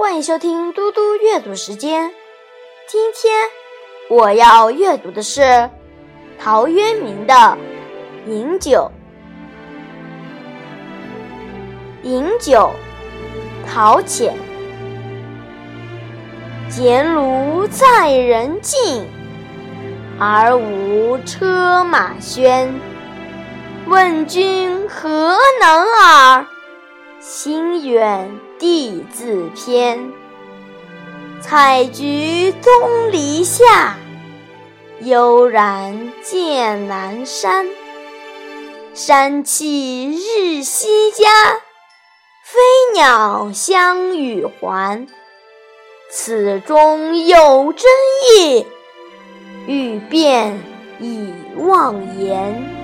欢迎收听嘟嘟阅读时间。今天我要阅读的是陶渊明的《饮酒》。饮酒，陶潜。简炉在人境，而无车马喧。问君何能尔？心远地自偏。采菊东篱下，悠然见南山。山气日夕佳，飞鸟相与还。此中有真意，欲辨已忘言。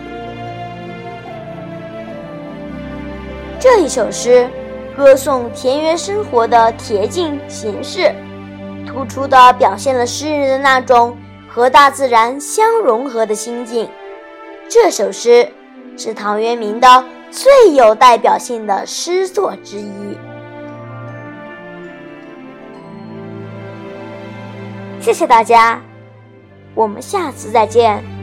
这一首诗歌颂田园生活的恬静闲适，突出地表现了诗人的那种和大自然相融合的心境。这首诗是陶渊明的最有代表性的诗作之一。谢谢大家，我们下次再见。